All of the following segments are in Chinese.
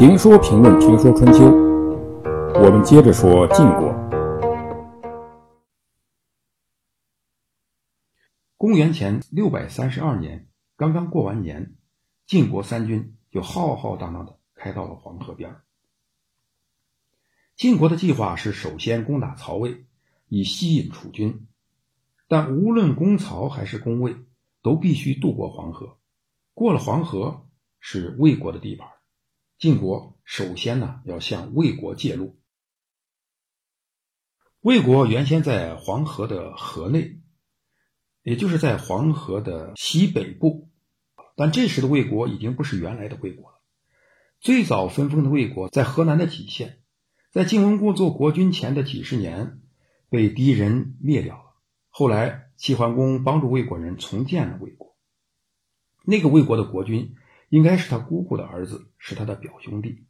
评说评论评说春秋，我们接着说晋国。公元前六百三十二年，刚刚过完年，晋国三军就浩浩荡荡的开到了黄河边。晋国的计划是首先攻打曹魏，以吸引楚军。但无论攻曹还是攻魏，都必须渡过黄河。过了黄河是魏国的地盘。晋国首先呢要向魏国借路。魏国原先在黄河的河内，也就是在黄河的西北部，但这时的魏国已经不是原来的魏国了。最早分封的魏国在河南的杞县，在晋文公做国君前的几十年被敌人灭掉了。后来齐桓公帮助魏国人重建了魏国，那个魏国的国君。应该是他姑姑的儿子，是他的表兄弟。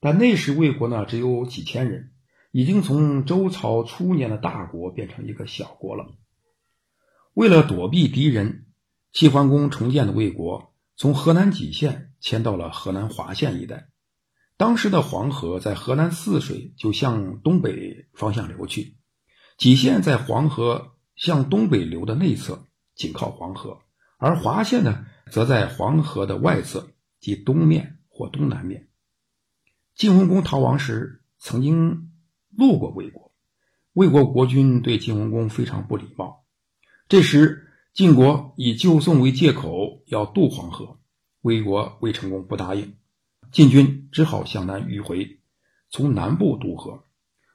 但那时魏国呢，只有几千人，已经从周朝初年的大国变成一个小国了。为了躲避敌人，齐桓公重建的魏国从河南蓟县迁到了河南滑县一带。当时的黄河在河南泗水就向东北方向流去，蓟县在黄河向东北流的内侧，紧靠黄河。而滑县呢，则在黄河的外侧，即东面或东南面。晋文公逃亡时，曾经路过魏国，魏国国君对晋文公非常不礼貌。这时，晋国以救宋为借口要渡黄河，魏国魏成功不答应，晋军只好向南迂回，从南部渡河，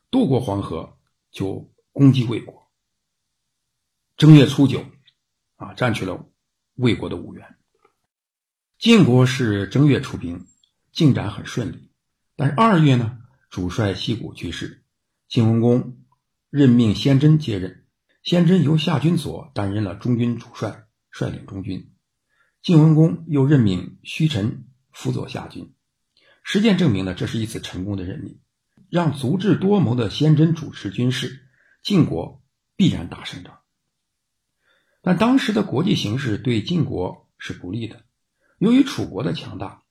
渡过黄河就攻击魏国。正月初九，啊，占据了。魏国的五原，晋国是正月出兵，进展很顺利。但是二月呢，主帅西谷去世，晋文公任命先真接任，先真由夏军佐担任了中军主帅，率领中军。晋文公又任命虚臣辅佐夏军。实践证明呢，这是一次成功的任命，让足智多谋的先真主持军事，晋国必然打胜仗。但当时的国际形势对晋国是不利的。由于楚国的强大，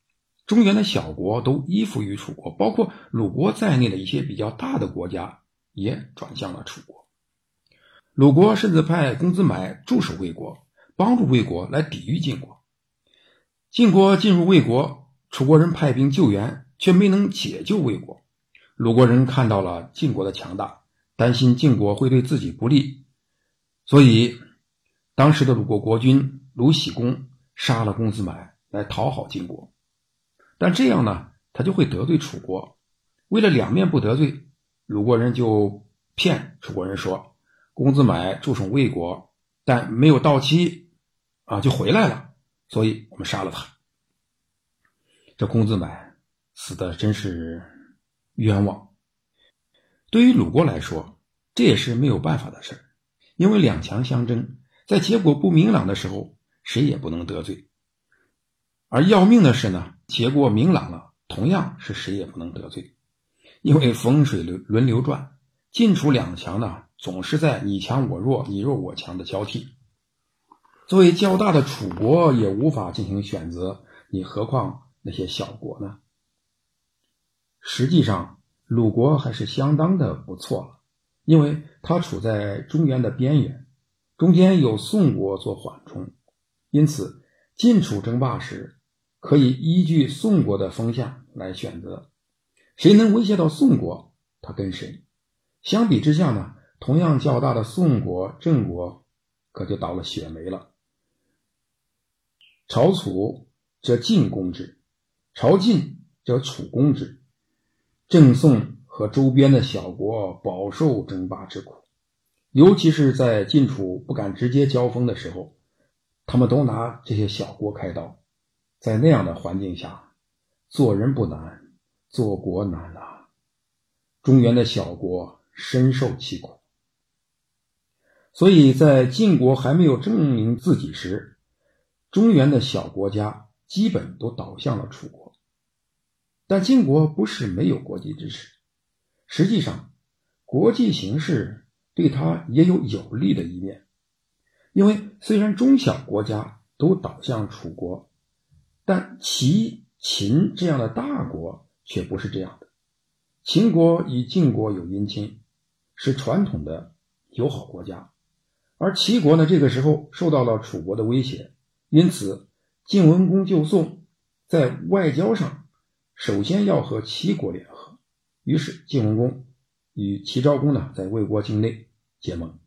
中原的小国都依附于楚国，包括鲁国在内的一些比较大的国家也转向了楚国。鲁国甚至派公子买驻守魏国，帮助魏国来抵御晋国。晋国进入魏国，楚国人派兵救援，却没能解救魏国。鲁国人看到了晋国的强大，担心晋国会对自己不利，所以。当时的鲁国国君鲁僖公杀了公子买来讨好晋国，但这样呢，他就会得罪楚国。为了两面不得罪，鲁国人就骗楚国人说，公子买驻守魏国，但没有到期，啊，就回来了，所以我们杀了他。这公子买死的真是冤枉。对于鲁国来说，这也是没有办法的事，因为两强相争。在结果不明朗的时候，谁也不能得罪；而要命的是呢，结果明朗了，同样是谁也不能得罪。因为风水轮轮流转，晋楚两强呢，总是在你强我弱、你弱我强的交替。作为较大的楚国也无法进行选择，你何况那些小国呢？实际上，鲁国还是相当的不错了，因为它处在中原的边缘。中间有宋国做缓冲，因此晋楚争霸时，可以依据宋国的风向来选择，谁能威胁到宋国，他跟谁。相比之下呢，同样较大的宋国、郑国，可就倒了血霉了。朝楚则晋攻之，朝晋则楚攻之，郑宋和周边的小国饱受争霸之苦。尤其是在晋楚不敢直接交锋的时候，他们都拿这些小国开刀。在那样的环境下，做人不难，做国难啊！中原的小国深受其苦。所以在晋国还没有证明自己时，中原的小国家基本都倒向了楚国。但晋国不是没有国际支持，实际上，国际形势。对他也有有利的一面，因为虽然中小国家都倒向楚国，但齐、秦这样的大国却不是这样的。秦国与晋国有姻亲，是传统的友好国家，而齐国呢，这个时候受到了楚国的威胁，因此晋文公就宋在外交上首先要和齐国联合。于是晋文公与齐昭公呢，在魏国境内结盟。